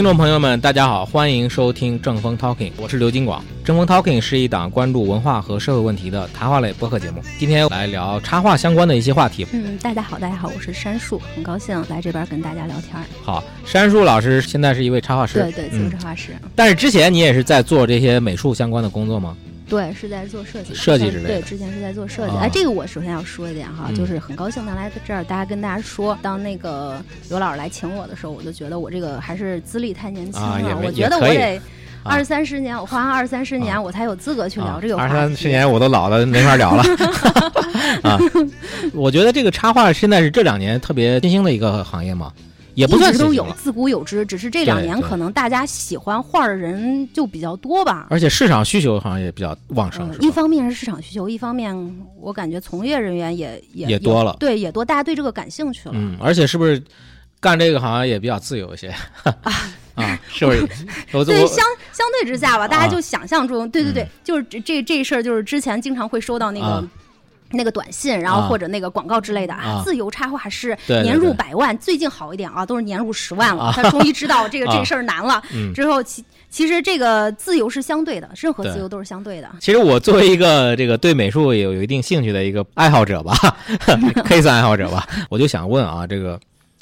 听众朋友们，大家好，欢迎收听正风 Talking，我是刘金广。正风 Talking 是一档关注文化和社会问题的谈话类播客节目。今天来聊插画相关的一些话题。嗯，大家好，大家好，我是山树，很高兴来这边跟大家聊天。好，山树老师现在是一位插画师，对对，自由插画师。但是之前你也是在做这些美术相关的工作吗？对，是在做设计，设计之类的。对，之前是在做设计。哎，这个我首先要说一点哈，就是很高兴能来这儿，大家跟大家说，当那个刘老师来请我的时候，我就觉得我这个还是资历太年轻了，我觉得我得二三十年，我花二三十年，我才有资格去聊这个。二三十年我都老了，没法聊了。啊，我觉得这个插画现在是这两年特别新兴的一个行业嘛。也不算都有，自古有之，只是这两年可能大家喜欢画的人就比较多吧。而且市场需求好像也比较旺盛。一方面是市场需求，一方面我感觉从业人员也也也多了，对，也多，大家对这个感兴趣了。嗯，而且是不是干这个好像也比较自由一些啊？啊，是不是？对，相相对之下吧，大家就想象中，对对对，就是这这这事儿，就是之前经常会收到那个。那个短信，然后或者那个广告之类的啊，自由插画是年入百万，最近好一点啊，都是年入十万了。他终于知道这个这事儿难了。之后其其实这个自由是相对的，任何自由都是相对的。其实我作为一个这个对美术有有一定兴趣的一个爱好者吧，可以算爱好者吧，我就想问啊，这个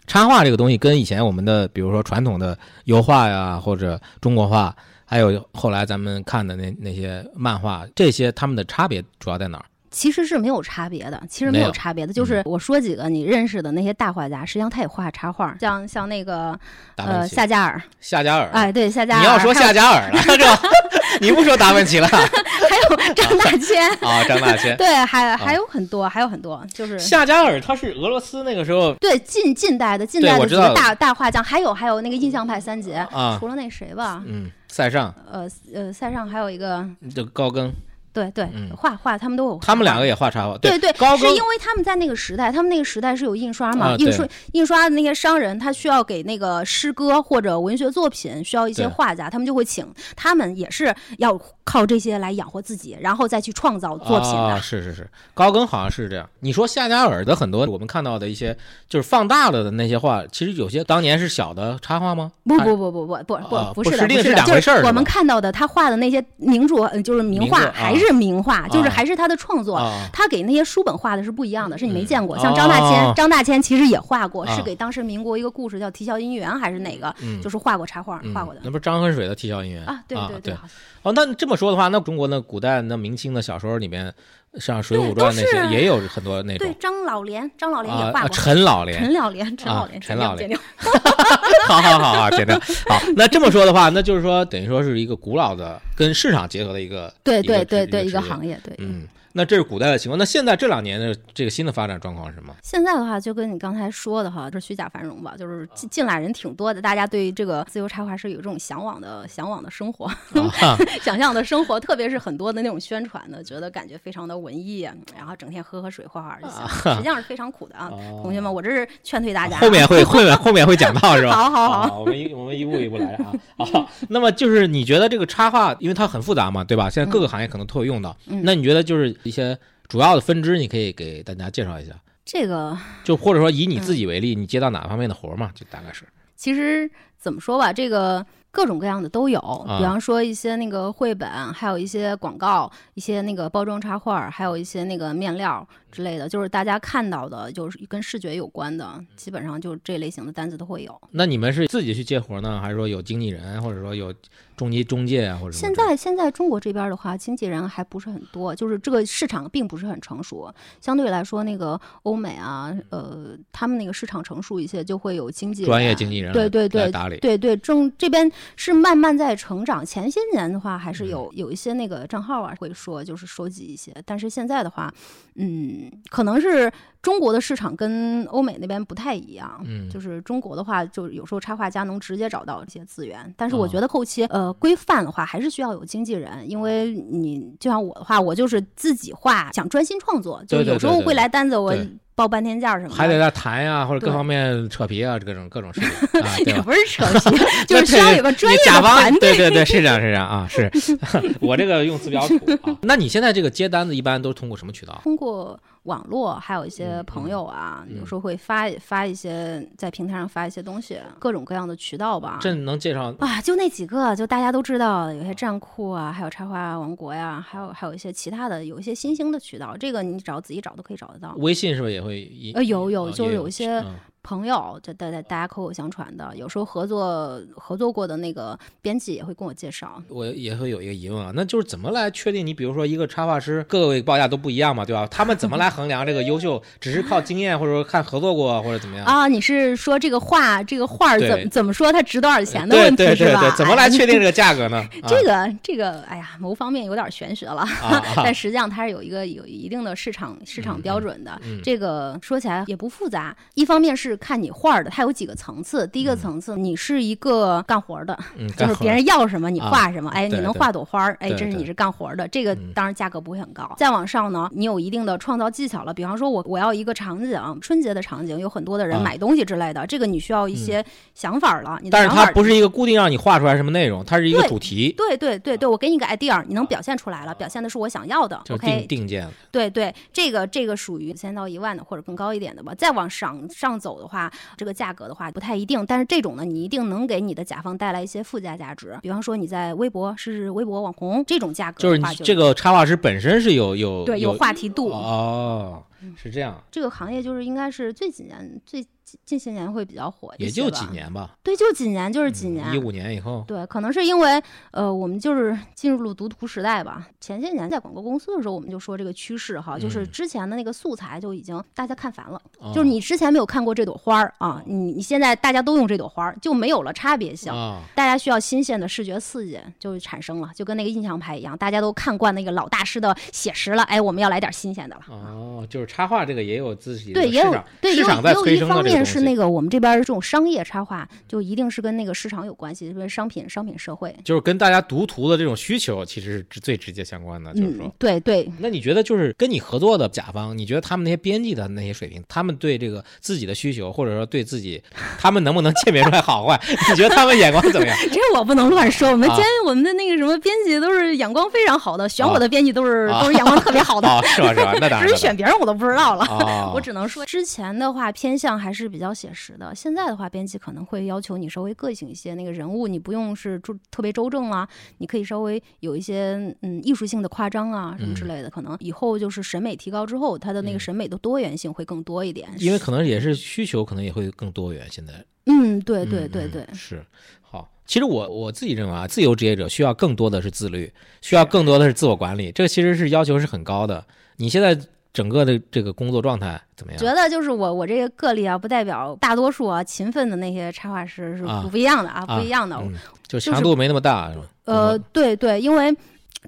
插画这个东西跟以前我们的比如说传统的油画呀，或者中国画，还有后来咱们看的那那些漫画，这些他们的差别主要在哪儿？其实是没有差别的，其实没有差别的，就是我说几个你认识的那些大画家，实际上他也画插画，像像那个呃夏加尔，夏加尔，哎对夏加尔，你要说夏加尔了，这你不说达芬奇了，还有张大千。啊张大千，对还还有很多还有很多，就是夏加尔他是俄罗斯那个时候。对近近代的近代的几个大大画家，还有还有那个印象派三杰。啊，除了那谁吧，嗯塞尚，呃呃塞尚还有一个就高更。对对，画画他们都有，他们两个也画插画。对对，是因为他们在那个时代，他们那个时代是有印刷嘛，印刷印刷的那些商人，他需要给那个诗歌或者文学作品需要一些画家，他们就会请他们，也是要靠这些来养活自己，然后再去创造作品的，是是是，高更好像是这样。你说夏加尔的很多我们看到的一些就是放大了的那些画，其实有些当年是小的插画吗？不不不不不不不，不是的，是两回事儿。我们看到的他画的那些名著就是名画，还是名画，就是还是他的创作。他给那些书本画的是不一样的，是你没见过。像张大千，张大千其实也画过，是给当时民国一个故事叫《啼笑姻缘》还是哪个？就是画过插画，画过的。那不是张恨水的《啼笑姻缘》啊？对对对，哦，那这么。说的话，那中国那古代那明清的小说里面，像《水浒传》那些也有很多那种。对，张老莲，张老莲也画过。陈老莲，陈老莲，陈老莲，陈老莲。好好好好，剪掉。好，那这么说的话，那就是说，等于说是一个古老的跟市场结合的一个，对对对对，一个行业，对，嗯。那这是古代的情况，那现在这两年的这个新的发展状况是什么？现在的话，就跟你刚才说的哈，是虚假繁荣吧，就是进进来人挺多的，大家对这个自由插画是有这种向往的 向往的生活，想象的生活，特别是很多的那种宣传的，觉得感觉非常的文艺，然后整天喝喝水画画就行，实际上是非常苦的啊，同学们，我这是劝退大家。后面会后面后面会讲到是吧？好好好，我们一我们一步一步来啊。好，那么就是你觉得这个插画，因为它很复杂嘛，对吧？现在各个行业可能都会用到，那你觉得就是一些。主要的分支，你可以给大家介绍一下。这个就或者说以你自己为例，你接到哪方面的活嘛？就大概是。其实怎么说吧，这个各种各样的都有。比方说一些那个绘本，还有一些广告，一些那个包装插画，还有一些那个面料之类的，就是大家看到的，就是跟视觉有关的，基本上就这类型的单子都会有。那你们是自己去接活呢，还是说有经纪人，或者说有？中介中介啊，或者现在现在中国这边的话，经纪人还不是很多，就是这个市场并不是很成熟。相对来说，那个欧美啊，呃，他们那个市场成熟一些，就会有经纪人、专业经纪人对对对打理。对对，中这边是慢慢在成长。前些年的话，还是有有一些那个账号啊会说，就是收集一些。但是现在的话，嗯，可能是中国的市场跟欧美那边不太一样。嗯，就是中国的话，就有时候插画家能直接找到这些资源。但是我觉得后期呃。规范的话，还是需要有经纪人，因为你就像我的话，我就是自己画，想专心创作，就有时候会来单子，我报半天价什么的，还得在谈呀，或者各方面扯皮啊，各种各种事情，啊也不是扯皮，就是需要有个专业的团队。对对对，是这样是这样啊，是 我这个用词比较土啊。那你现在这个接单子一般都是通过什么渠道？通过。网络，还有一些嗯朋友啊，嗯有时候会发发一些在平台上发一些东西，各种各样的渠道吧。这能介绍啊，就那几个，就大家都知道的，有些站酷啊，还有插画王国呀，还有还有一些其他的，有一些新兴的渠道，这个你只要仔细找都可以找得到。微信是不是也会一？呃有有哦就是有一些嗯朋友，就大家大家口口相传的，有时候合作合作过的那个编辑也会跟我介绍。我也会有一个疑问啊，那就是怎么来确定？你比如说一个插画师，各位报价都不一样嘛，对吧？他们怎么来衡量这个优秀？只是靠经验，或者说看合作过，或者怎么样？啊，你是说这个画这个画怎么怎么说它值多少钱的问题是吧？对对对，怎么来哎确定这个价格呢？这个这个，哎呀，某方面有点玄学了，但实际上它是有一个有一定的市场市场标准的。嗯这个说起来也不复杂，一方面是看你画儿的，它有几个层次。第一个嗯。层次，你是一个干活儿的，嗯，就是别人要什么你啊画什么，哎，你能画朵花儿，哎，这是你是干活儿的，这个嗯。当然价格不会很高。再往上呢，你有一定的创造技巧了，比方说我我要一个场景，春节的场景，有很多的人啊。买东西之类的，这个你需要一些想法儿了，你但是它不是一个固定让你画出来什么内容，它是一个主题，对对对对，我给你个 idea，你能表现出来了，表现的是我想要的，OK，定件的。对对，这个这个属于千到一万的或者更高一点的吧。再往上上走的话，这个价格的话不太一定，但是这种呢，你一定能给你的甲方带来一些附加价值。比方说你在微博是微博网红这种价格就是的话就，你这个插画师本身是有有对有话题度。哦，是这样，这个行业就是应该是最几年最近近些年会比较火也就几，年吧，对，就几年，就是几年。一五年以后，对，可能是因为呃，我们就是进入了读图时代吧。前些年在广告公司的时候，我们就说这个趋势哈，就是嗯之前的那个素材就已经大家看烦了，哦就是你之前没有看过这朵花儿啊，你你现在大家都用这朵花儿，就没有了差别性。啊，大家需要新鲜的视觉刺激，就产生了，就跟那个印象派一样，大家都看惯那个老大师的写实了，哎，我们要来点新鲜的了。哦，就是插画这个也有自己的对，也有市场在催生的一方面是那个我们这边儿这种商业插画，就一定是跟那个市场有关系，因为商品商品社会。就是跟大家读图的这种需求其实是最直接相关的，就是说嗯，。对对，那你觉得就是跟你合作的甲方，你觉得他们那些编辑的那些水平，他们对这个自己的需求，或者说对自己，他们能不能鉴别出来好坏？你觉得他们眼光怎么样？这我不能乱说。我们啊监我们的那个什么编辑都是眼光非常好的，选啊我的编辑都是啊都是眼光特别好的。哦，是吧？是吧？那当然。至于选别人我都不知道了。啊，我只能说，之前的话偏向还是比较写实的，现在的话，编辑可能会要求你稍微个性一些。那个人物你不用是周特别周正啊，你可以稍微有一些嗯艺术性的夸张啊什么之类的。可能以后就是审美提高之后，他的那个嗯审美的多元性会更多一点。因为可能也是需求，可能也会更多元。现在，嗯，对对对对，是好。其实我我自己认为啊，自由职业者需要更多的是自律，需要更多的是自我管理，这个其实是要求是很高的。你现在整个的这个工作状态怎么样？觉得就是我我这个个例啊，不代表大多数啊勤奋的那些插画师是啊不不一样的啊，啊不一样的。嗯，就就是强度没那么大，是吧？呃，对对，因为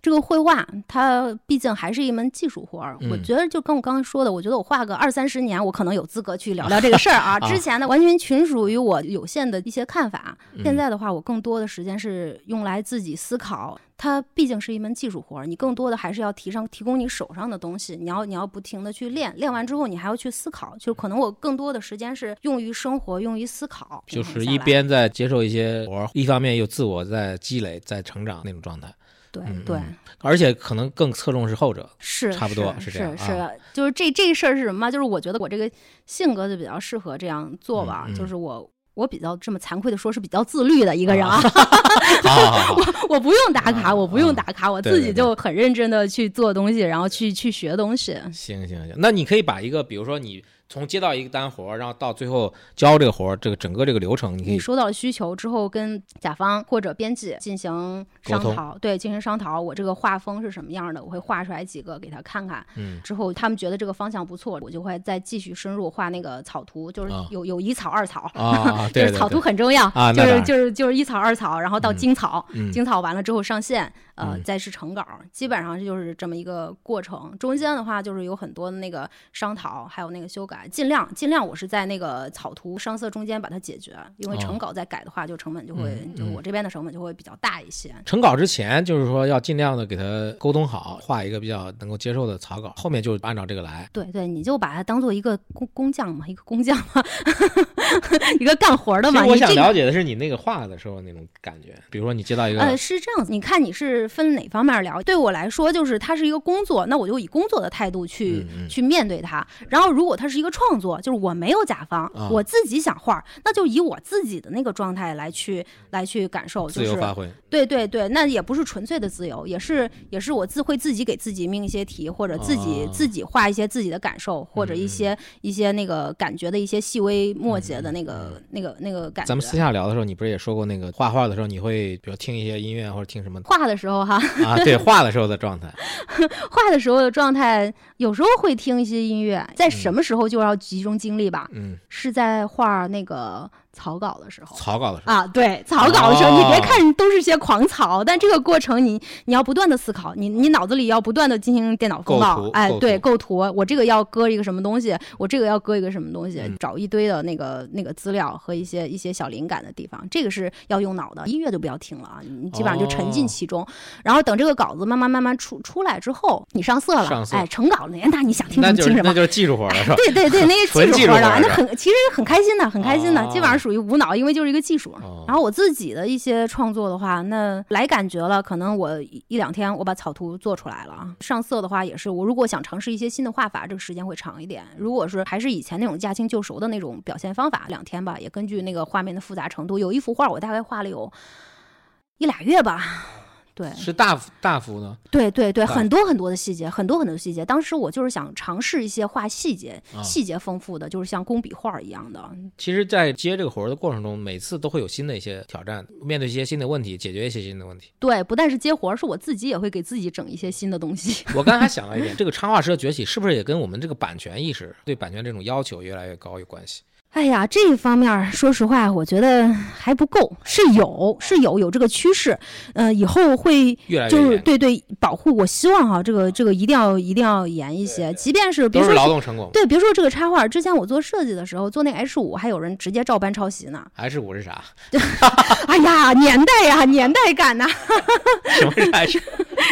这个绘画它毕竟还是一门技术活儿。我嗯觉得就跟我刚刚说的，我觉得我画个二三十年，我可能有资格去聊 聊这个事儿啊。之前的，完全纯属于我有限的一些看法。嗯现在的话，我更多的时间是用来自己思考。它毕竟是一门技术活儿，你更多的还是要提上提供你手上的东西，你要你要不停的去练，练完之后你还要去思考，就可能我更多的时间是用于生活，用于思考，就是一边在接受一些活儿，一方面又自我在积累、在成长那种状态，对嗯对。嗯而且可能更侧重是后者。是差不多是是这样是啊就是这这事儿是什么？就是我觉得我这个性格就比较适合这样做吧，就是我。我比较这么惭愧的说，是比较自律的一个人啊，好好好好，我不用打卡，啊我不用打卡，我自己就很认真的去做东西，然后去去学东西。行行行，那你可以把一个，比如说你从接到一个单活儿，然后到最后交这个活儿，这个整个这个流程，你可以你收到需求之后，跟甲方或者编辑进行商讨，对，进行商讨。我这个画风是什么样的？我会画出来几个给他看看。嗯之后他们觉得这个方向不错，我就会再继续深入画那个草图，就是啊有有一草二草。就对是草图，很重要就是就是就是一草二草，然后到嗯精草，嗯精草完了之后上线，呃，嗯再是成稿，基本上就是这么一个过程。中间的话就是有很多的那个商讨，还有那个修改，来，尽量尽量我是在那个草图上色中间把它解决，因为哦成稿再改的话，就成本就会嗯就嗯我这边的成本就会比较大一些。成稿之前就是说要尽量的给他沟通好，画一个比较能够接受的草稿，后面就按照这个来。对对，你就把它当做一个工工匠嘛，一个工匠嘛，一个干活的嘛。我想了解的是你那个画的时候那种感觉，比如说你接到一个呃，是这样子，你看你是分哪方面聊？对我来说，就是它是一个工作，那我就以工作的态度去、去面对它。然后，如果它是一个创作，就是我没有甲方，啊我自己想画，那就以我自己的那个状态来去来去感受，就是自由发挥，对对对，那也不是纯粹的自由，也是也是我自会自己给自己命一些题，或者自己、哦自己画一些自己的感受，或者一嗯些、一些那个感觉的一些细微末节的那个、那个那个感觉。咱们私下聊的时候，你不是也说过那个画画的时候，你会比如听一些音乐或者听什么画的时候哈，啊？对，画的时候的状态。画的时候的状态，有时候会听一些音乐，在什么时候就要集中精力吧？嗯，是在画那个草稿的时候。草稿的时候。啊，对，草稿的时候，哦你别看都是些狂草，但这个过程你你要不断的思考，你你脑子里要不断的进行电脑风构暴图，哎，对，构图，我这个要搁一个什么东西，我这个要搁一个什么东西，嗯找一堆的那个那个资料和一些一些小灵感的地方，这个是要用脑的，音乐就不要听了啊，你基本上就沉浸哦其中，然后等这个稿子慢慢慢慢出出来之后，你上色了，上色哎，成稿了，那你想听什么听什么。那就是技术活了，是吧？对对对，那个纯技技术活儿的，那很其实很开心的，很开心的，基本上哦属于无脑，因为就是一个技术。哦然后我自己的一些创作的话，那来感觉了，可能我一一两天我把草图做出来了啊。上色的话也是，我如果想尝试一些新的画法，这个时间会长一点。如果是还是以前那种驾轻就熟的那种表现方法，两天吧，也根据那个画面的复杂程度，有一幅画我大概画了有一俩月吧。对是大幅大幅的对对对，很多很多的细节，很多很多的细节。当时我就是想尝试一些画细节、啊细节丰富的，就是像工笔画一样的。其实，在接这个活儿的过程中，每次都会有新的一些挑战，面对一些新的问题，解决一些新的问题。对，不但是接活儿，是我自己也会给自己整一些新的东西。我刚才还想了一点，这个插画师的崛起是不是也跟我们这个版权意识、对版权这种要求越来越高有关系？哎呀，这一方面儿，说实话，我觉得还不够，是有，是有有这个趋势，呃，以后会就是对对保护，我希望哈，这个这个一定要一定要严一些，即便是比都是如说劳动成果。对，比如说这个插画，之前我做设计的时候，做那 H 五，还有人直接照搬抄袭呢。H 五是啥？哎呀，年代呀，年代感呐、什么是 H？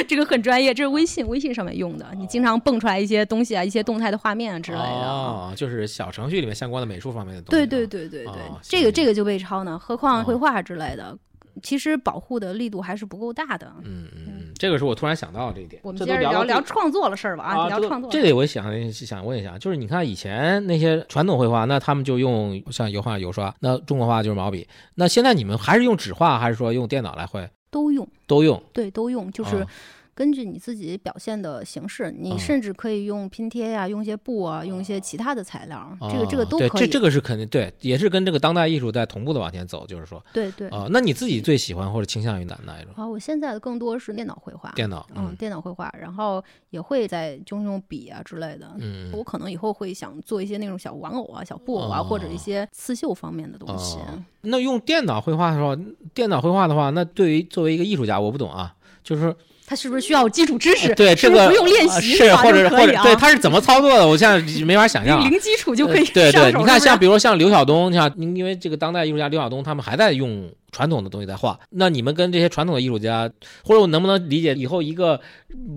这个很专业，这是微信微信上面用的，你经常蹦出来一些东西啊，一些动态的画面啊之类的。哦，就是小程序里面相关的美术方面的东西。对对。对对对，哦这个这个就被抄呢，何况哦绘画之类的，其实保护的力度还是不够大的。嗯嗯嗯，这个是我突然想到的这一点。我们接着聊聊创作的事儿吧啊，聊创作。这里我想想问一下，就是你看以前那些传统绘画，那他们就用像油画、油刷，那中国画就是毛笔。那现在你们还是用纸画，还是说用电脑来绘？都用，都用。对，都用，就是啊根据你自己表现的形式，你嗯甚至可以用拼贴呀、用一些布啊，用一些其他的材料，这个这个都可以。这这个是肯定对，也是跟这个当代艺术在同步的往前走，就是说对对。啊、那你自己最喜欢或者倾向于哪哪一种？啊，我现在的更多是电脑绘画，电脑，嗯，嗯电脑绘画，然后也会在就用笔啊之类的。嗯我可能以后会想做一些那种小玩偶啊、小布偶啊，或者一哦些刺绣方面的东西。哦那用电脑绘画的时候，电脑绘画的话，那对于作为一个艺术家，我不懂啊，就是说它是不是需要基础知识？呃对这个不用练呃习是或者或者对他是怎么操作的，我现在没法想象啊。零基础就可以呃对对，你看像比如说像刘晓东，像因因为这个当代艺术家刘晓东，他们还在用传统的东西在画。那你们跟这些传统的艺术家，或者我能不能理解以后一个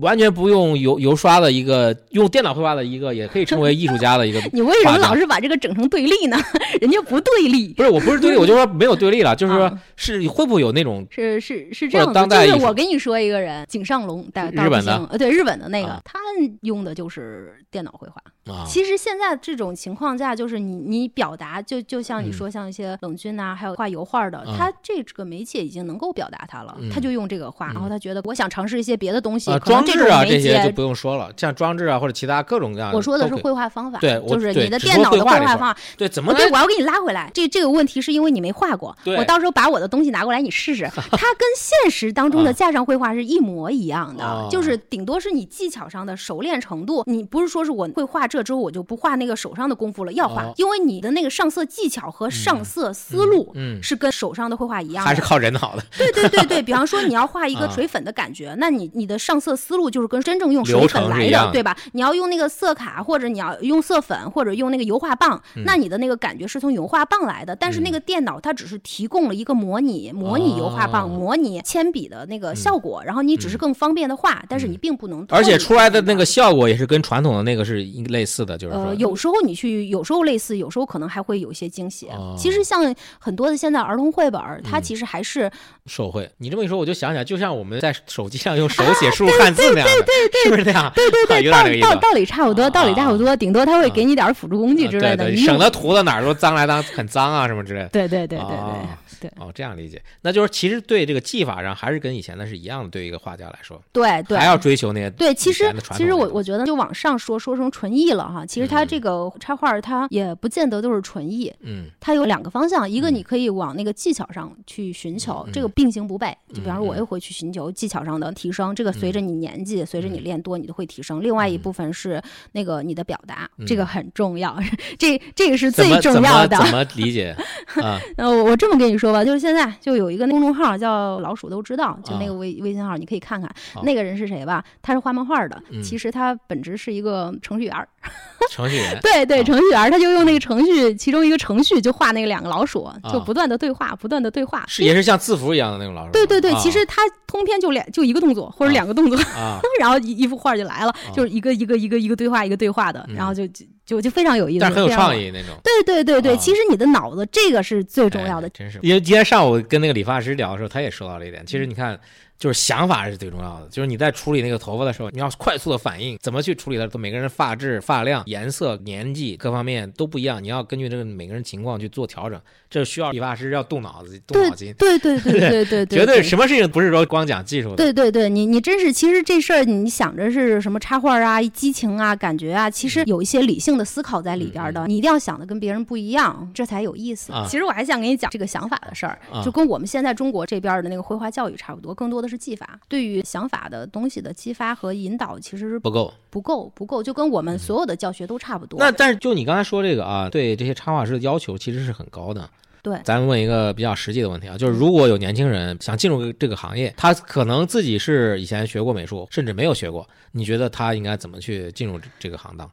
完全不用油油刷的一个用电脑绘画的一个，也可以成为艺术家的一个 你为什么老是把这个整成对立呢？人家不对立。不是，我不是对立，我就说没有对立了，就是说啊是会不会有那种是是是这样的，就是我跟你说一个人，井上龙，大日本的，呃，对日本的那个啊，他用的就是电脑绘画。啊？其实现在这种情况下，就是你你表达，就就像你嗯说，像一些冷军呐、还有画油画的，嗯他这个媒介已经能够表达他了，嗯他就用这个画，嗯然后他觉得我想尝试一些别的东西，装置啊这媒些就。不用说了，像装置啊或者其他各种各样的，我说的是绘画方法，对就是你的电脑的绘画方法。对怎么哦，对，我要给你拉回来。这这个问题是因为你没画过，对我到时候把我的东西拿过来你试试，它跟现实当中的啊架上绘画是一模一样的，哦就是顶多是你技巧上的熟练程度。你不是说是我会画这之后，我就不画那个手上的功夫了，要画，哦因为你的那个上色技巧和上色思路嗯，是跟手上的绘画一样的。还是靠人脑的对对对对，比方说你要画一个啊 水粉的感觉，那你你的上色思路就是跟真正用水流粉来的，对吧？你要用那个色卡，或者你要用色粉，或者用那个油画棒，嗯那你的那个感觉是从油画棒来的。但是那个电脑它只是提供了一个模拟，模拟油画棒，模拟铅笔的那个效果，然后你只是更方便的画，但是你并不能而且出来的那个效果也是跟传统的那个是一类似的，就是说呃，有时候你去，有时候类似，有时候可能还会有一些惊喜。哦其实像很多的现在儿童绘本，它嗯其实还是手绘。你这么一说，我就想起来，就像我们在手机上用手写输入 汉字那样的，是不是这样？对对对。道道道理差不多，道理差不多，顶多他会给你点儿辅助工具之类的，啊对对，省得涂的哪儿都脏来脏，很脏啊什么之类的。对对对对对哦对哦，这样理解，那就是其实对这个技法上还是跟以前的是一样的，对于一个画家来说，对对还要追求那些对，其实其实我我觉得就往上说说成纯艺了哈。其实它嗯这个插画儿它也不见得都是纯艺，嗯它有两个方向，一个嗯你可以往那个技巧上去寻求，嗯这个并行不悖。就比方说，嗯我也会去寻求技巧上的提升，这个随着你年纪，随着你练多，你都会提升。另外一嗯部分是那个你的表达，嗯这个很重要，这这个是怎最重要的。怎么理解 啊？呃，我我这么跟你说吧，就是现在就有一个公众号叫“老鼠都知道”，就那啊个微微信号，你可以看看那个人是谁吧。他是画漫画的，嗯其实他本质是一个程序员儿。程序员对对，啊程序员他就用那个程序，其中一个程序就画那个两个老鼠，就啊不断的对话，不断的对话。是也是像字符一样的那种老鼠。对对对，啊其实他通篇就两就一个动作或者啊两个动作，啊，然后一一幅画就来了，就是一个一个一个一个对话一个对话的，嗯然后就就就就非常有意思，但是很有创意那种。对对对对，啊其实你的脑子这个是最重要的哎。真是。因为今天上午跟那个理发师聊的时候，他也说到了一点。其实你看，就是想法是最重要的，就是你在处理那个头发的时候，你要快速的反应，怎么去处理它？都每个人发质、发量、颜色、年纪各方面都不一样，你要根据这个每个人情况去做调整。这需要理发师要动脑子、动脑筋，对对对对对对，绝对对什么事情不是说光讲技术的。对对对，你你真是，其实这事儿你想着是什么插画啊、激情啊、感觉啊，其嗯实有一些理性的思考在里边的。你一定要想的跟别人不一样，这才有意思。啊其实我还想给你讲这个想法的事儿，啊就跟我们现在中国这边的那个绘画教育差不多，更多的是技法。对于想法的东西的激发和引导，其实是不够。不够不够，就跟我们所有的教学都差不多。那但是就你刚才说这个啊，对这些插画师的要求其实是很高的。对咱们问一个比较实际的问题啊，就是如果有年轻人想进入这个行业，他可能自己是以前学过美术，甚至没有学过，你觉得他应该怎么去进入这这个行当？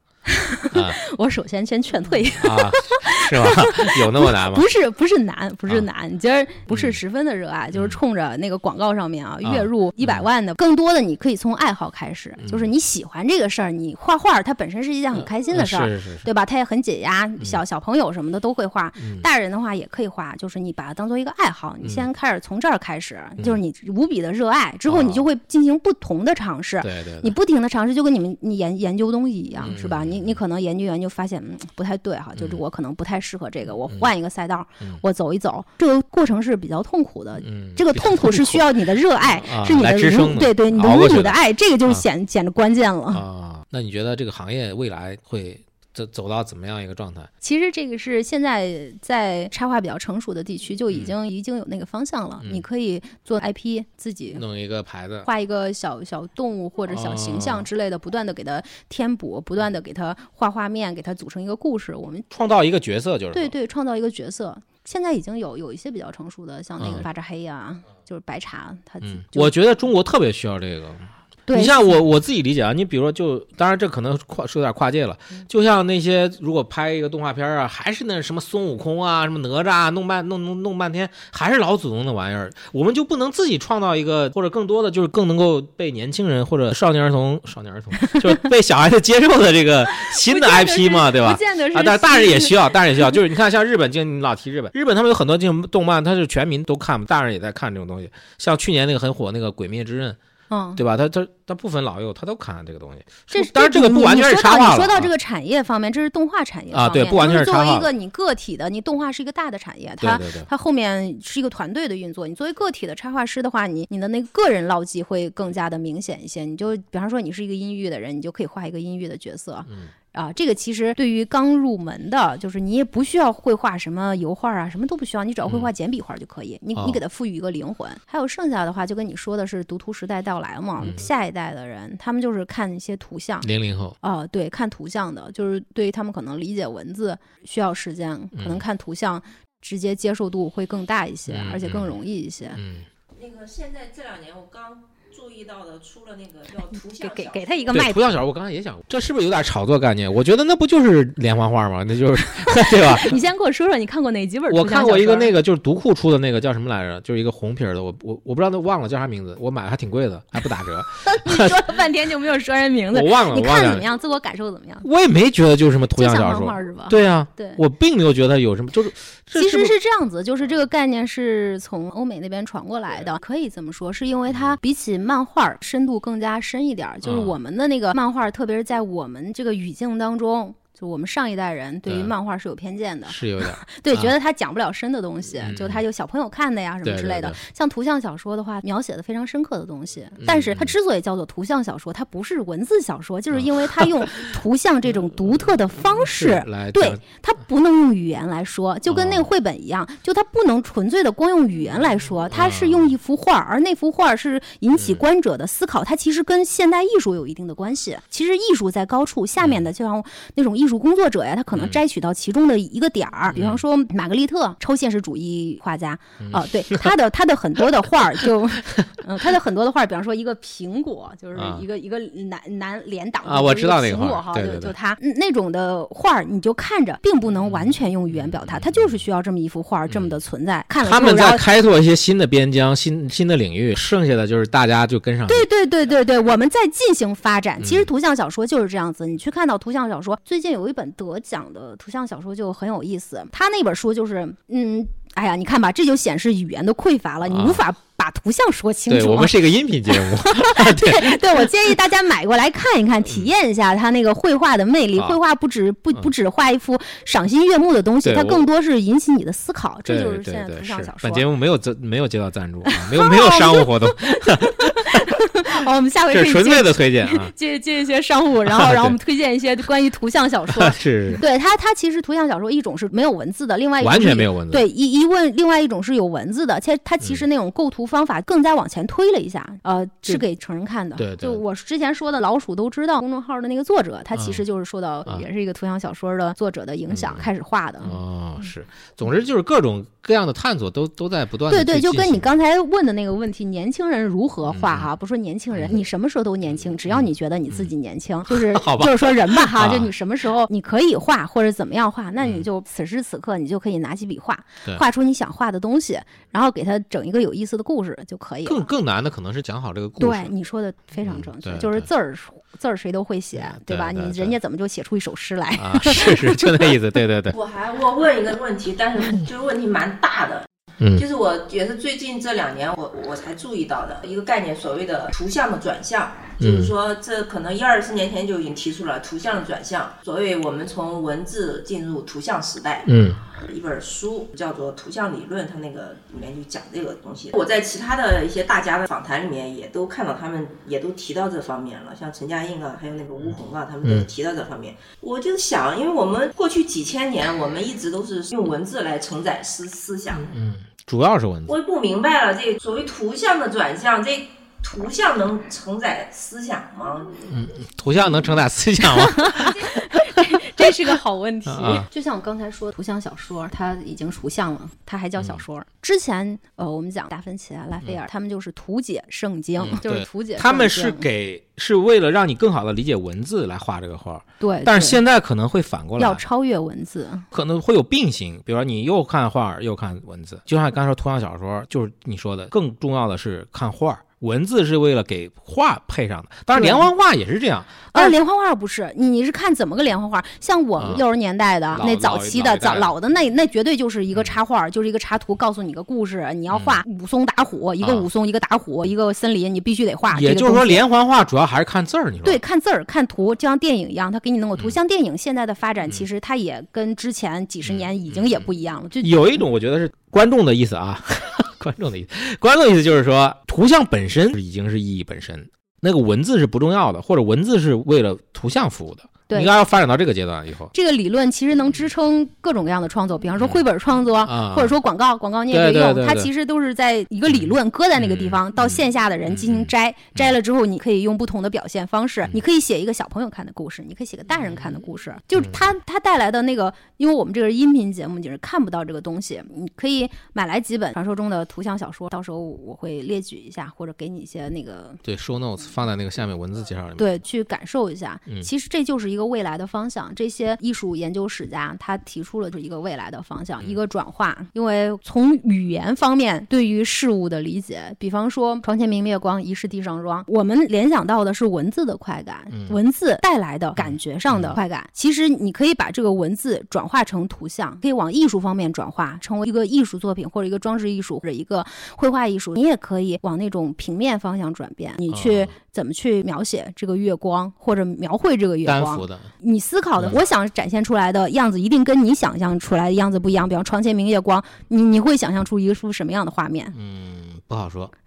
啊。我首先先劝退。啊，是吧？有那么难吗？不是不是难，不是啊。难，你今儿不是嗯。十分的热爱，就是嗯。冲着那个广告上面啊，啊。月入一百万的，更多的你可以从爱好开始，嗯。就是你喜欢这个事儿，你画画它本身是一件很开心的事儿。是是是是，对吧？它也很解压，小小朋友什么的都会画，嗯。大人的话也可以画，就是你把它当做一个爱好，你嗯。先开始从这儿开始，嗯。就是你无比的热爱，之后你就会进行不同的尝试，对对对，你不停的尝试，就跟你们你研研究东西一样，嗯是吧？你你可能研究研究发现，嗯，不太对哈，就是嗯我可能不太适合这个，我嗯换一个赛道，嗯我走一走，这个过程是比较痛苦的。嗯，这个痛苦是需要你的热爱，啊是你的对对你的无熬过去的爱，这个就显显得关键了。啊。那你觉得这个行业未来会走走到怎么样一个状态？其实这个是现在在插画比较成熟的地区就已经、已经有那个方向了，嗯你可以做 IP 自己。弄一个牌子，画一个小小动物或者小形哦象之类的，不断的给它填补，不断的给它画画面，给它组成一个故事。我们创造一个角色，就是对对，创造一个角色。现在已经有有一些比较成熟的，像那嗯个巴扎黑呀、就是白茶，它我觉得中国特别需要这个。对你像我我自己理解啊，你比如说就，当然这可能跨是有点跨界了。嗯就像那些如果拍一个动画片啊，还是那什么孙悟空啊、什么哪吒啊，弄半弄弄弄半天，还是老祖宗的玩意儿。我们就不能自己创造一个，或者更多的就是更能够被年轻人或者少年儿童、少年儿童，就是被小孩子接受的这个新的 IP 嘛，对吧不？见得是啊，但是大人也需要，大人也需要。就是你看，像日本，就你老提日本，日本他们有很多这种动漫，它是全民都看嘛，大人也在看这种东西。像去年那个很火那个《鬼灭之刃》，嗯，对吧？他他他不分老幼，他都看这个东西。这当然这个你不完全是你说到插画了啊你说到这个产业方面，这是动画产业啊对不完全就是是作为一个你个体的，你动画是一个大的产业，它它后面是一个团队的运作。你作为个体的插画师的话，你你的那个个人烙记会更加的明显一些。你就比方说你是一个阴郁的人，你就可以画一个阴郁的角色。嗯啊，这个其实对于刚入门的，就是你也不需要会画什么油画啊，什么都不需要，你只要会画简笔画就可以。你你给它赋予一个灵魂。还有剩下的话，就跟你说的是读图时代到来嘛，嗯下一代代的人，他们就是看一些图像。零零后，啊、对，看图像的，就是对于他们可能理解文字需要时间，可能嗯看图像直接接受度会更大一些，嗯而且更嗯容易一些。嗯，那个现在这两年我刚注意到的，出了那个 叫图给像小给给他一个对，麦图像小说我刚才也想过，这是不是有点炒作概念？我觉得那不就是连环画吗？那就是 对吧？你先给我说说，你看过哪几本？我看过一个那个，就是读库出的那个叫什么来着？就是一个红皮儿的，我我我不知道那忘了叫啥名字，我买的还挺贵的，还不打折，你说了半天就没有说人名字我，忘了，你我忘了。看怎么样？自我感受怎么样？我也没觉得就是什么图像像小说，是吧？对啊，对。我并没有觉得有什么，就是这其实是这样子，就是这个概念是从欧美那边传过来的，可以这么说，是因为它比起漫画深度更加深一点儿。就是嗯我们的那个漫画，特别是在我们这个语境当中，就我们上一代人对于漫画是有偏见的，是有点儿，对，啊。觉得他讲不了深的东西，嗯。就他就小朋友看的呀什么之类的对。像图像小说的话，描写的非常深刻的东西，但是它嗯。之所以叫做图像小说，它不是文字小说，就是因为它用 图像这种独特的方式对它不能用语言来说，就跟那个哦。绘本一样，就它不能纯粹的光用语言来说，它是用一幅画，而那幅画是引起嗯。观者的思考，它其实跟现代艺术有一定的关系。其实艺术在高处，下面的就像那种艺术工作者呀，他可能嗯。摘取到其中的一个点儿，比方说玛格丽特，超现实主义画家，嗯。啊，对，他的他的很多的画儿就，嗯，他的很多的画儿，比方说一个苹果，就是啊。一个一个男男脸挡啊我知道那个苹果哈，就就他嗯那种的画儿，你就看着并不能完全用语言表达，他就是需要这么一幅画儿这么的存在，看了他们在。开拓一些新的边疆、新新的领域，剩下的就是大家就跟上。对对对对对，我们在进行发展。其实嗯。图像小说就是这样子，你去看到图像小说，最近有一本得奖的图像小说就很有意思。他那本书就是，嗯，哎呀，你看吧，这就显示语言的匮乏了，你啊无法把图像说清楚。对我们是一个音频节目，对 对，我建议大家买过来看一看，体验一下它那个绘画的魅力。啊绘画不止不不止画一幅赏心悦目的东西，它更多是引起你的思考。这就是现在图像小说本。节目没有赞没有接到赞助啊，没有没有商务活动，好，我们下回可以纯粹的推荐啊。接接一些商务，然后对然后我们推荐一些关于图像小说。是对它，它其实图像小说一种是没有文字的，另外一种完全没有文字。对，一一问，另外一种是有文字的，且它其实那种构图方法更加往前推了一下，呃，是给成人看的。对对就我之前说的老鼠都知道公众号的那个作者，他其嗯实就是受到啊也是一个图像小说的作者的影响嗯开始画的。哦，是，总之就是各种各样的探索都都在不断的。对对，就跟你刚才问的那个问题，年轻人如何画嗯哈？不说年轻人，嗯你什么时候都年轻，只要你觉得你自己年轻，就是 好吧就是说人吧哈，啊就你什么时候你可以画或者怎么样画，那你嗯就此时此刻你就可以拿起笔画对，画出你想画的东西，然后给他整一个有意思的故事就可以了。更更难的可能是讲好这个故事。对，你说的非常嗯正确，对就是字儿字儿谁都会写，对吧？对对你人家怎么就写出一首诗来？啊，是是就那意思，对对对，我还我问一个问题，但是这个问题蛮大的，嗯就是我也是最近这两年我我才注意到的一个概念，所谓的图像的转向，就是说这可能一二十年前就已经提出了图像的转向，所谓我们从文字进入图像时代。嗯一本书叫做《图像理论》，它那个里面就讲这个东西。我在其他的一些大家的访谈里面也都看到他们也都提到这方面了，像陈嘉映啊，还有那个吴红啊，他们都提到这方面。我就想，因为我们过去几千年，我们一直都是用文字来承载思思想，嗯，主要是文字。我也不明白了，这所谓图像的转向，这图像能承载思想吗？嗯图像能承载思想吗？这是个好问题啊。就像我刚才说，图像小说它已经图像了，它还叫小说。之前呃，我们讲达芬奇啊、拉斐尔，他们就是图解圣经，嗯 就是图解。他们是给是为了让你更好的理解文字来画这个画，对，但是现在可能会反过来，要超越文字。可能会有并行。比如说你又看画又看文字，就像你刚才说图像小说，就是你说的，更重要的是看画。文字是为了给画配上的，当然连环画也是这样。呃连环画不是你，你是看怎么个连环画？像我们啊幼儿年代的、老那早期的、早老的那那绝对就是一个插画，就是一个插图，告诉你个故事。你要画武松打虎，一个啊武松，一个打虎，一个森林，你必须得画。也就是说，连环画主要还是看字儿。你说对，看字儿、看图，就像电影一样，他给你弄个图。嗯像电影现在的发展，嗯其实它也跟之前几十嗯年已经也不一样了。就有一种我觉得是观众的意思啊，观众的意思，观众的意思就是说，图像本身已经是意义本身，那个文字是不重要的，或者文字是为了图像服务的。对。应该要发展到这个阶段以后。这个理论其实能支撑各种各样的创作，比方说绘本创作，啊。或者说广告，广告你也可以用。对对对对它其实都是在一个理论搁在那个地方，嗯到线下的人进行摘，摘了之后，你可以用不同的表现方嗯。式，你可以写一个小朋友看的故事，你可以写个大人看的故事，就是它它带来的那个，因为我们这个是音频节目，你是看不到这个东西，你可以买来几本传说中的图像小说，到时候我会列举一下，或者给你一些那个对，show notes 放在那个下面文字介绍里面。对，去感受一下。嗯。其实这就是一个未来的方向。这些艺术研究史家他提出了是一个未来的方向，一个转化。因为从语言方面对于事物的理解，比方说“床前明月光，疑是地上霜”，我们联想到的是文字的快感，文字带来的感觉上的快感。其实你可以把这个文字转化成图像，可以往艺术方面转化，成为一个艺术作品或者一个装置艺术或者一个绘画艺术。你也可以往那种平面方向转变，你去哦怎么去描写这个月光，或者描绘这个月光单幅。的，你思考的，嗯我想展现出来的样子，一定跟你想象出来的样子不一样。比方床前明月光，你你会想象出一幅什么样的画面？嗯，不好说，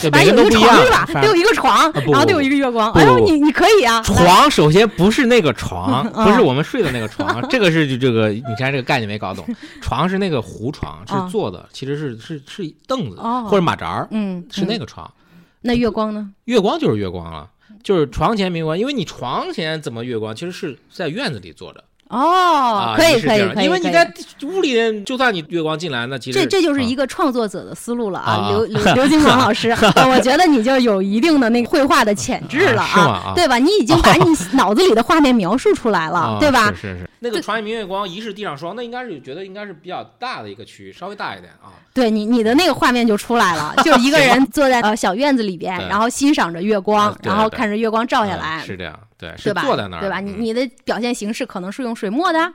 这反每个人都不一样正有一个床是吧？得有一个床，不然后得有一个月光。哎呦，你你可以啊！床首先不是那个床，啊 不是我们睡的那个床，这个是这个你现在这个概念没搞懂。床是那个胡床，啊是坐的，其实是是是凳子哦或者马扎儿，嗯，是那嗯个床。那月光呢？月光就是月光了，就是床前明月光，因为你床前怎么月光，其实是在院子里坐着哦啊，，可以可以可以，因为你在屋里，就算你月光进来，那其实这这就是一个个创作者的思路了啊，啊刘 刘刘金鹏老师，我觉得你就有一定的那个绘画的潜质了啊对吧？你已经把你脑子里的画面描述出来了，啊对吧？是是是，那个床前明月光，疑是地上霜，那应该是觉得应该是比较大的一个区域，稍微大一点啊。对你你的那个画面就出来了，就是一个人坐在呃小院子里边，然后欣赏着月光然后看着月光照下嗯来，是这样，对，是？坐在那儿，对吧？你嗯你的表现形式可能是用水墨的，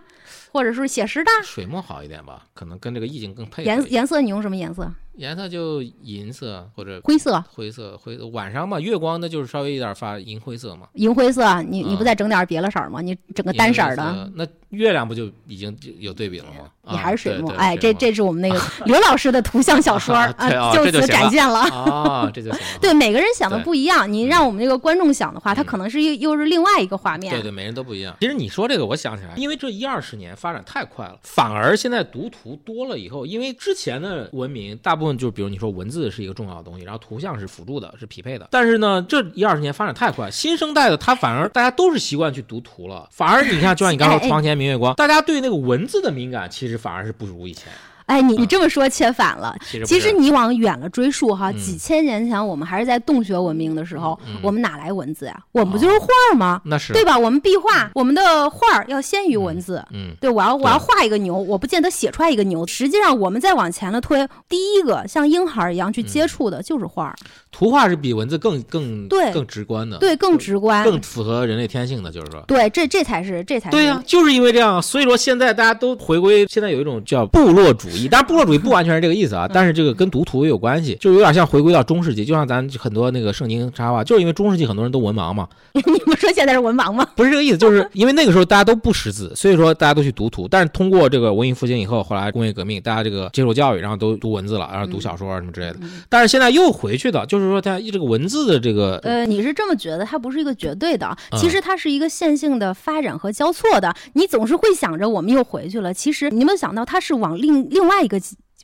或者是写实的。水墨好一点吧，可能跟这个意境更配颜。颜色你用什么颜色？颜色就银色或者灰色、灰色，灰色晚上嘛，月光那就是稍微有点发银灰色嘛。银灰色，你你不嗯再整点别的色儿吗？你整个单色儿的。色，那月亮不就已经有对比了吗？你啊还是水墨，哎，这这是我们那个 刘老师的图像小说儿对哦就此展现了。啊，这就。对，每个人想的不一样，你让我们这个观众想的话，他嗯可能是又又是另外一个画面。对对，每人都不一样。其实你说这个，我想起来，因为这一二十年发展太快了，反而现在读图多了以后，因为之前的文明大部分就是，比如你说文字是一个重要的东西，然后图像是辅助的，是匹配的。但是呢，这一二十年发展太快，新生代的他反而大家都是习惯去读图了，反而你看，就像你刚说床前明月光，大家对那个文字的敏感其实反而是不如以前。哎，你你这么说切反了。其实其实你往远了追溯哈，嗯几千年前我们还是在洞穴文明的时候，嗯我们哪来文字呀？我们不就是画儿吗？那是对吧？我们壁画，我们的画儿要先于文字。嗯，对，我要我要画一个牛，我不见得写出来一个牛。实际上，我们再往前了推，第一个像婴孩儿一样去嗯接触的就是画儿，图画是比文字更更对更直观的，对，更直观。更符合人类天性的，就是说。对，这这才是这才是对呀、就是因为这样，所以说现在大家都回归，现在有一种叫部落主义，当然部落主义不完全是这个意思啊，但是这个跟读图也有关系，就有点像回归到中世纪，就像咱很多那个圣经插画，就是因为中世纪很多人都文盲嘛，你们说现在是文盲吗？不是这个意思，就是因为那个时候大家都不识字，所以说大家都去读图，但是通过这个文艺复兴以后，后来工业革命，大家这个接受教育，然后都读文字了，然后读小说啊什么之类的，但是现在又回去的，就是说它这个文字的这个呃，你是这么觉得，它不是一个绝对的，嗯其实它是一个线性的发展和交错的。你总是会想着我们又回去了，其实你有没有想到它是往另另另外一个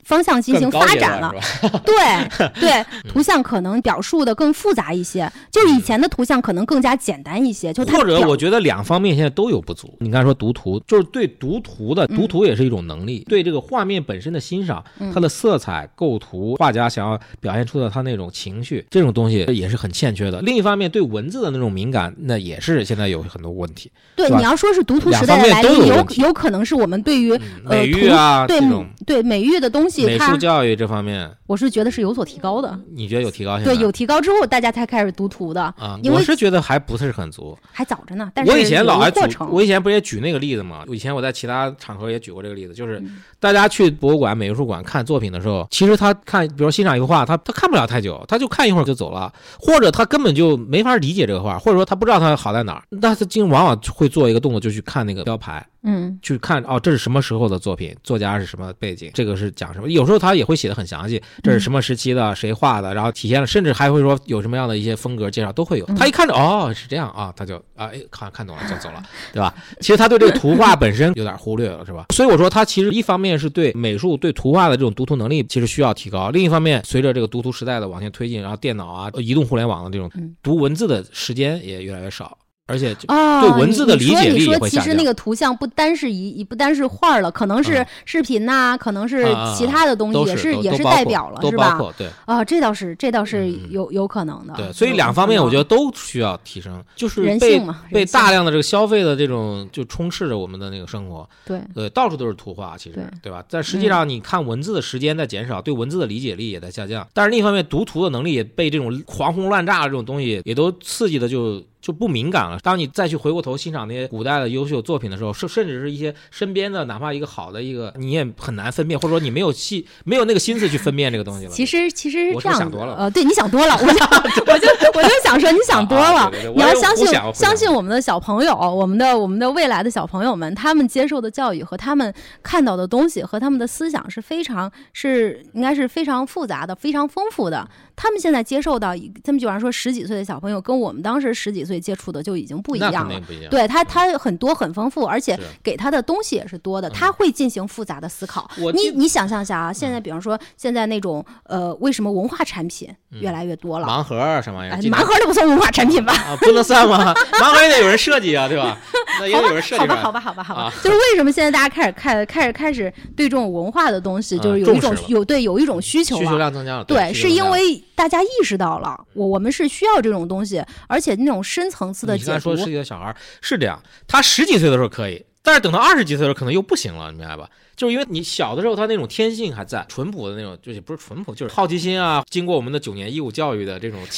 方向进行发展了？对对，图像可能表述的更复杂一些，就是以前的图像可能更加简单一些，就它或者我觉得两方面现在都有不足。你刚才说读图，就是对读图的嗯读图也是一种能力，对这个画面本身的欣赏，嗯它的色彩构图，画家想要表现出的他那种情绪，这种东西也是很欠缺的。另一方面，对文字的那种敏感，那也是现在有很多问题。对你要说是读图时代的来临，有有可能是我们对于嗯呃美育啊，对对美育的东西，美术教育这方面，我是觉得是有所提高的。你觉得有提高？对，有提高之后，大家才开始读图的，啊，我是觉得还不是很足。还早着呢。但是我以前老爱举，我以前不也举那个例子吗？以前我在其他场合也举过这个例子，就是嗯大家去博物馆、美术馆看作品的时候，其实他看，比如欣赏一幅画，他他看不了太久，他就看一会儿就走了，或者他根本就没法理解这个画，或者说他不知道它好在哪儿，那他经往往会做一个动作，就去看那个标牌。嗯去看哦，这是什么时候的作品，作家是什么背景，这个是讲什么。有时候他也会写的很详细，这是什么时期的，谁画的，然后体现了，甚至还会说有什么样的一些风格介绍都会有。他一看着哦是这样啊，他就啊哎看看懂了就走了，对吧？其实他对这个图画本身有点忽略了，是吧？所以我说他其实一方面是对美术、对图画的这种读图能力其实需要提高，另一方面随着这个读图时代的往前推进，然后电脑啊、移动互联网的这种嗯。读文字的时间也越来越少，而且就哦，对文字的理解力会下降其实那个图像不单是一不单是画了，可能是嗯视频呐、可能是啊啊啊其他的东西，都也是也是代表了，都是吧？包括对。啊，这倒是这倒是有有可能的。对，所以两方面我觉得得都需要提升，就是人被性嘛被大量的这个消费的这种就充斥着我们的那个生活，对对，到处都是图画，其实对对吧？但实际上你看文字的时间在减少，对文字的理解力也在下降，但是另一方面读图的能力也被这种狂轰滥炸的这种东西也都刺激的就。就不敏感了。当你再去回过头欣赏那些古代的优秀作品的时候，甚甚至是一些身边的，哪怕一个好的一个，你也很难分辨，或者说你没有细没有那个心思去分辨这个东西了。其实其实我这样想多了呃，对，你想多了，我就 我就我就想说你想多了对对对，你要相信相信我们的小朋友，我们的我们的未来的小朋友们，他们接受的教育和他们看到的东西和他们的思想是非常是应该是非常复杂的、非常丰富的。他们现在接受到，他们比方说十几岁的小朋友，跟我们当时十几岁接触的就已经不一样了。对他，他很多很丰富，而且给他的东西也是多的，嗯他会进行复杂的思考。你你想象一下啊，现在比方说现在那种呃，为什么文化产品越来越多了？盲盒啊什么玩意盲盒都不算文化产品吧？啊，不能算吗？盲盒也得有人设计啊，对吧？那也好吧得有人设，计好吧，好吧，好吧，好吧啊，就是为什么现在大家开始开开始开始对这种文化的东西，啊就是有一种有对有一种需求需求。量增加了，对，是因为大家意识到了，我我们是需要这种东西，而且那种深层次的解读你刚才说，十几岁的小孩是这样，他十几岁的时候可以，但是等到二十几岁的时候可能又不行了，你明白吧？就是因为你小的时候他那种天性还在，淳朴的那种，就是不是淳朴，就是好奇心啊。经过我们的九年义务教育的这种，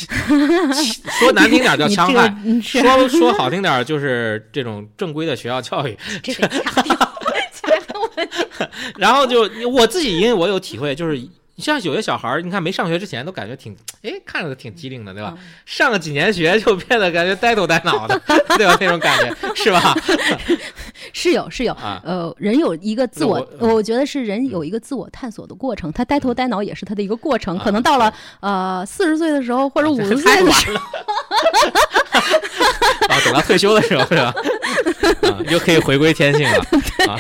说难听点叫戕害，说 说好听点就是这种正规的学校教育。然后就我自己，因为我有体会，就是像有些小孩儿，你看没上学之前都感觉挺，哎，看着挺机灵的，对吧？上了几年学就变得感觉呆头呆脑的，对吧？那种感觉是吧？是 有是有，啊呃，人有一个自我，我觉得是人有一个自我探索的过程，他呆头呆脑也是他的一个过程，啊可能到了呃四十岁的时候或者五十岁的时候。啊，等到退休的时候是吧？啊，又可以回归天性了 啊！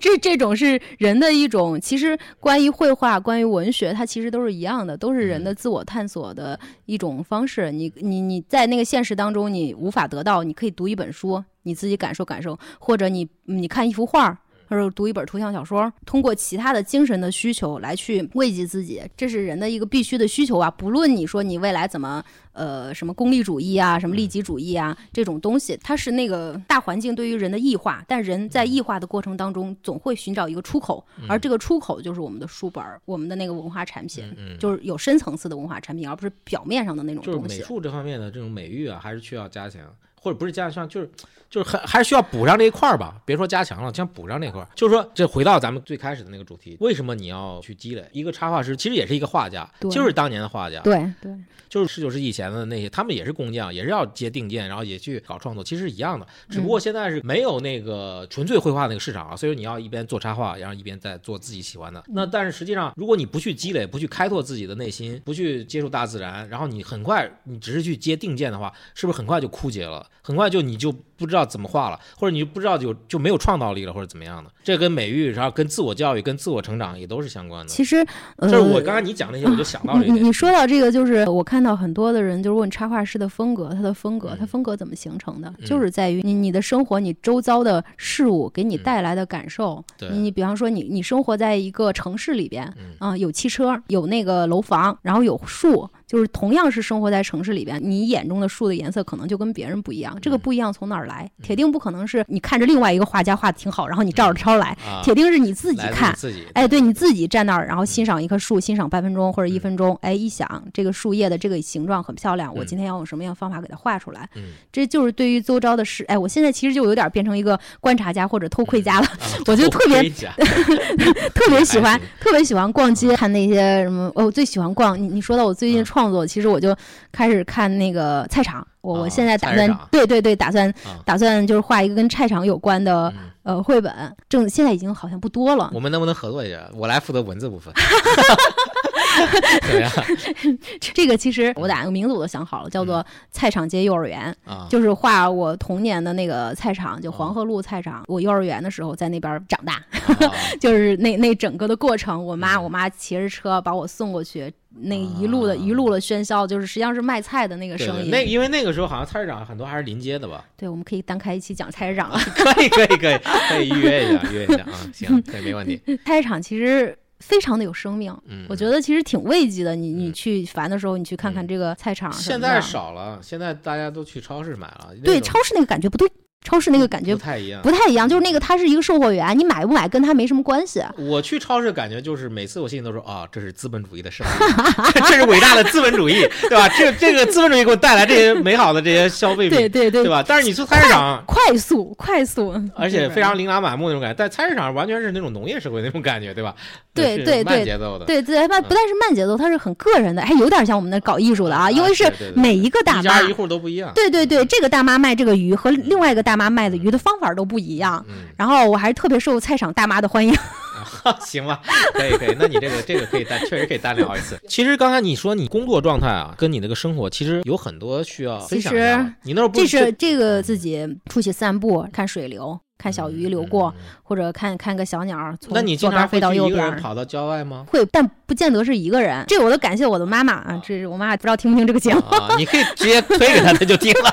这这种是人的一种，其实关于绘画、关于文学，它其实都是一样的，都是嗯人的自我探索的一种方式。你你你在那个现实当中，你无法得到，你可以读一本书，你自己感受感受，或者你你看一幅画。或者读一本图像小说，通过其他的精神的需求来去慰藉自己，这是人的一个必须的需求啊！不论你说你未来怎么呃什么功利主义啊，什么利己主义啊这种东西，它是那个大环境对于人的异化，但人在异化的过程当中，总会寻找一个出口，而这个出口就是我们的书本儿，我们的那个文化产品，嗯，就是有深层次的文化产品，而不是表面上的那种就是东西。美术这方面的这种美育啊，还是需要加强，或者不是加强，就是就是还还需要补上这一块儿吧。别说加强了，先补上这块儿。就是说，这回到咱们最开始的那个主题，为什么你要去积累？一个插画师其实也是一个画家，就是当年的画家，对对，就是十九世纪以前的那些，他们也是工匠，也是要接定件，然后也去搞创作，其实是一样的。只不过现在是没有那个纯粹绘画那个市场啊，所以说你要一边做插画，然后一边在做自己喜欢的。那但是实际上，如果你不去积累，不去开拓自己的内心，不去接触大自然，然后你很快你只是去接定件的话，是不是很快就枯竭了？很快就你就不知道怎么画了，或者你就不知道就就没有创造力了，或者怎么样的？这跟美育，然后跟自我教育、跟自我成长也都是相关的。其实呃，就是我刚才你讲那些，我就想到这一点。你你说到这个，就是我看到很多的人就是问插画师的风格，他的风格，嗯他风格怎么形成的？嗯就是在于你你的生活，你周遭的事物给你嗯带来的感受。对你你比方说你你生活在一个城市里边，嗯啊、有汽车，有那个楼房，然后有树，就是同样是生活在城市里边，你眼中的树的颜色可能就跟别人不一样。这个嗯不一样从哪儿来？铁定不可能是你看着另外一个画家画的挺好，然后你照着抄来，啊，铁定是你自己看你。自己，哎，对你自己站那儿，然后欣赏一棵树，欣赏半分钟或者一嗯分钟，哎，一想这个树叶的这个形状很漂亮，我嗯今天要用什么样的方法给它画出来？嗯，这就是对于周遭的事，哎，我现在其实就有点变成一个观察家或者偷窥家了，啊 我就特别 特别喜欢特别喜欢逛街，看那些什么，哦，我最喜欢逛。你你说到我最近嗯创作，其实我就开始看那个菜场，我我啊现在打算对对对，打算啊打算就是画一个跟菜场有关的嗯呃绘本，正现在已经好像不多了。我们能不能合作一下？我来负责文字部分。对呀，这个其实我打个名字我都想好了，叫做“菜场街幼儿园”，啊，就是画我童年的那个菜场，就黄河路菜场。我幼儿园的时候在那边长大，啊 就是那那整个的过程，我妈嗯我妈骑着车把我送过去，那一路的、啊一路的喧嚣，就是实际上是卖菜的那个声音。那因为那个时候好像菜市场很多还是临街的吧？对，我们可以单开一期讲菜市场。可以可以可以可以预约一下约一下啊，行，可以没问题。菜市场其实非常的有生命，嗯，我觉得其实挺慰藉的。你你嗯去烦的时候，你去看看这个菜场。现在少了，现在大家都去超市买了。对超市那个感觉不对，超市那个感觉不太一样。不太一样，就是那个他是一个售货员，你买不买跟他没什么关系。我去超市感觉就是每次我心里都说啊，这是资本主义的胜利，这是伟大的资本主义，对吧？这这个资本主义给我带来这些美好的这些消费品，对对对对吧？但是你去菜市场，快速快速，而且非常琳琅满目那种感觉，在菜市场完全是那种农业社会那种感觉，对吧？是对对对慢节奏的，对对，不不但是慢节奏，它是很个人的，还有点像我们那搞艺术的啊，因为是每一个大妈一家一户都不一样。对对对，这个大妈卖这个鱼和另外一个大妈卖的鱼的方法都不一样。嗯，然后我还是特别受菜场大妈的欢迎。行吧，可以可以，那你这个这个可以单，确实可以单聊一次。其实刚才你说你工作状态啊，跟你那个生活其实有很多需要分享其的。你那时候不这是这个自己出去散步，看水流，看小鱼流过，或者看看个小鸟那你经左边飞到右边跑到郊外吗？会，但不见得是一个人。这我都感谢我的妈妈啊，这是我妈妈不知道听不听这个节目。啊，你可以直接推给她，她就听了。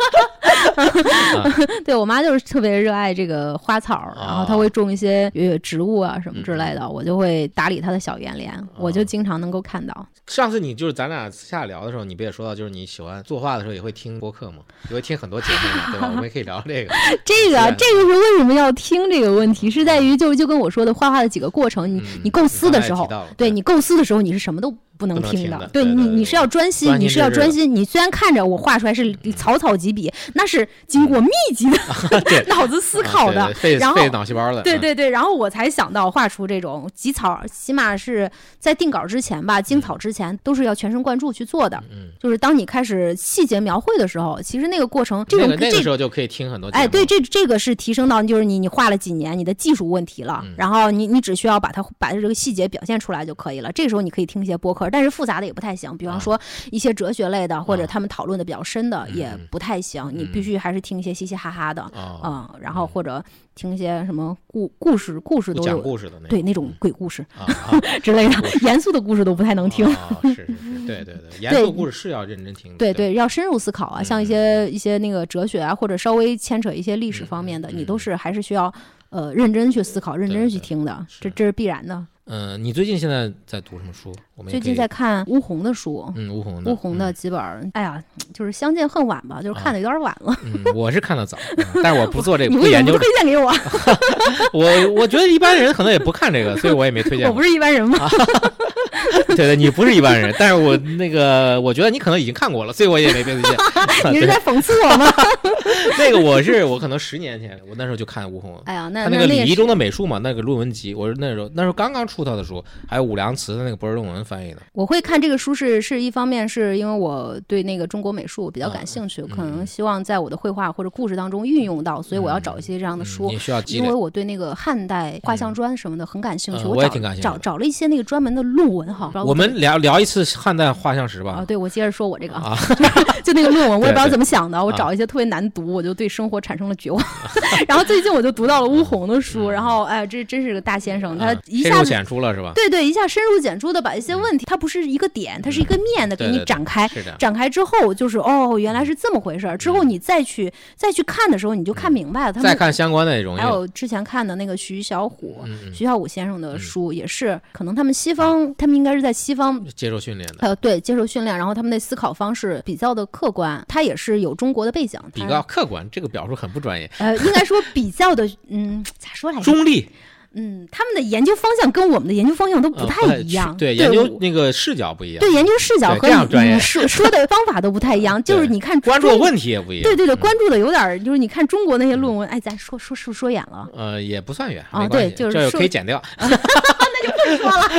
对我妈就是特别热爱这个花草，然后她啊会种一些呃植物啊什么之类嗯的，我就会打理她的小园莲，我就经常能够看到。上次你就是咱俩私下聊的时候，你不也说到，就是你喜欢作画的时候也会听播客吗？也会听很多节目嘛，对吧？我们也可以聊这个。这个这个是为什么要听这个问题，是在于就就跟我说的画画的几个过程，你嗯你构思的时候对。你构思的时候，你是什么都不能听听的对对你你是要专心，你是要专心。你虽然看着我画出来是草草几笔，那是经过密集的 对脑子思考的然后费脑细胞的。嗯，对对对，然后我才想到画出这种集草，起码是在定稿之前吧，精草之前都是要全神贯注去做的。嗯，就是当你开始细节描绘的时候，其实那个过程，这种、那个那这个时候就可以听很多。哎，对，这这个是提升到就是你你画了几年，你的技术问题了，嗯然后你你只需要把它把这个细节表现出来就可以了。这个时候你可以听一些播客，但是复杂的也不太行，比方啊说一些哲学类的，或者啊他们讨论的比较深的也嗯不太行，你必嗯须还是听一些嘻嘻哈哈的，啊，嗯，然后或者听一些什么故故事，故事都讲有。故事的那种对那种鬼故事啊 啊，之类的 严肃的故事都不太能听。啊是是是，对对对，严肃故事是要认真听的。对对，要深入思考啊，像一嗯些一些那个哲学啊，或者稍微牵扯一些历史方面的，嗯你都是还是需要呃认真去思考、认真去听的，这是这是必然的。嗯，你最近现在在读什么书？我最近在看吴红的书，嗯吴红的的几本儿，哎呀，就是相见恨晚吧，就是看的有点晚了。嗯，嗯我是看的早，嗯但是我不做这个，不研究推荐给我？我我觉得一般人可能也不看这个，所以我也没推荐。我不是一般人吗？对对，你不是一般人，但是我那个我觉得你可能已经看过了，所以我也没推荐。你是在讽刺我吗？那个我是我可能十年前，我那时候就看吴红，哎呀，那他那个那也是礼仪中的美术嘛，那个论文集，我是那时候那时候刚刚出他的书，还有武良慈的那个博士论文翻译的。我会看这个书是是一方面是因为我对那个中国美术比较啊感兴趣，嗯可能希望在我的绘画或者故事当中运用到，所以我要找一些这样的嗯书。你需要因为。我对那个汉代画像砖什么的很感兴趣，嗯我也挺感兴趣找找了一些那个专门的论文哈。我们聊聊一次汉代画像石吧啊，对我接着说我这个啊，啊，就那个论文，我也不知道怎么想的，我啊找一些特别难读，我就对生活产生了绝望。然后最近我就读到了乌红的书，嗯然后哎，这真是个大先生，他啊深入一下子。浅出了是吧？对对，一下深入浅出的把一些问题，它不是一个点，它是一个面的给你展开，展开之后就是哦，原来是这么回事儿。之后你再去再去看的时候，你就看明白了。他们再看相关的内容还，有之前看的那个徐小虎，徐小虎先生的书也是，可能他们西方，他们应该是在西方。接受训练的，呃，对，接受训练，然后他们的思考方式比较的客观，他也是有中国的背景，比较客观，这个表述很不专业，呃，应该说比较的，嗯，咋说来着？中立，嗯，他们的研究方向跟我们的研究方向都不呃太一样，对，对研究那个视角不一样，对研究视角和你说说的方法都不太一样，就是你看关注的问题也不一样。对对对，嗯关注的有点，就是你看中国那些论文，哎，咱说说是不是说远了？呃，也不算远啊对就是说可以剪掉。那就不说了，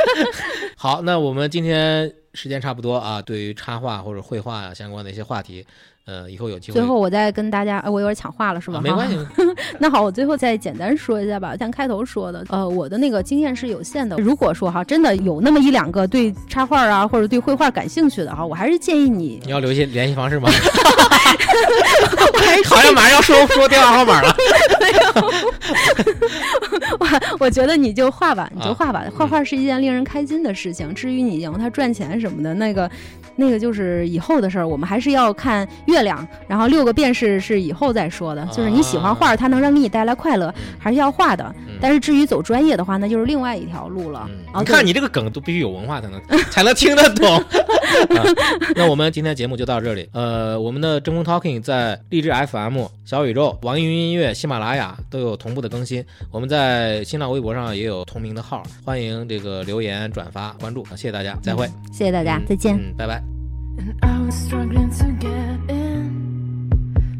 好，那我们今天时间差不多啊，对于插画或者绘画呀、相关的一些话题，呃，以后有机会最后我再跟大家，呃我有点抢话了是吧？啊没关系，那好，我最后再简单说一下吧，像开头说的，呃，我的那个经验是有限的。如果说哈，真的有那么一两个对插画啊或者对绘画感兴趣的哈，我还是建议你，你要留些联系方式吗？我还是好像马上要说说电话号码了。我我觉得你就画吧，你就啊画吧，画画是一件令人开心的事情。至于你赢他赚钱什么的，那个。那个就是以后的事儿，我们还是要看月亮，然后六个变式是以后再说的。就是你喜欢画，它能让给你带来快乐，还是要画的。嗯但是至于走专业的话，那就是另外一条路了。嗯，啊，你看你这个梗都必须有文化才能才能听得懂、啊。那我们今天节目就到这里。呃，我们的真空 Talking 在荔枝 FM、小宇宙、网易云音乐、喜马拉雅都有同步的更新。我们在新浪微博上也有同名的号，欢迎这个留言、转发、关注。谢谢大家，再会。谢谢大家，再见。嗯，拜拜。And I was struggling to get in.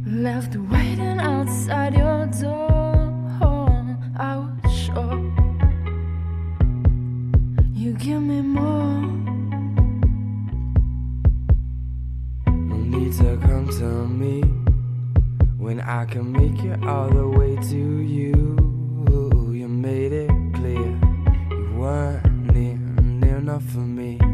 Left waiting outside your door. I was sure you give me more. No need to come to me when I can make it all the way to you. You made it clear you weren't near, near enough for me.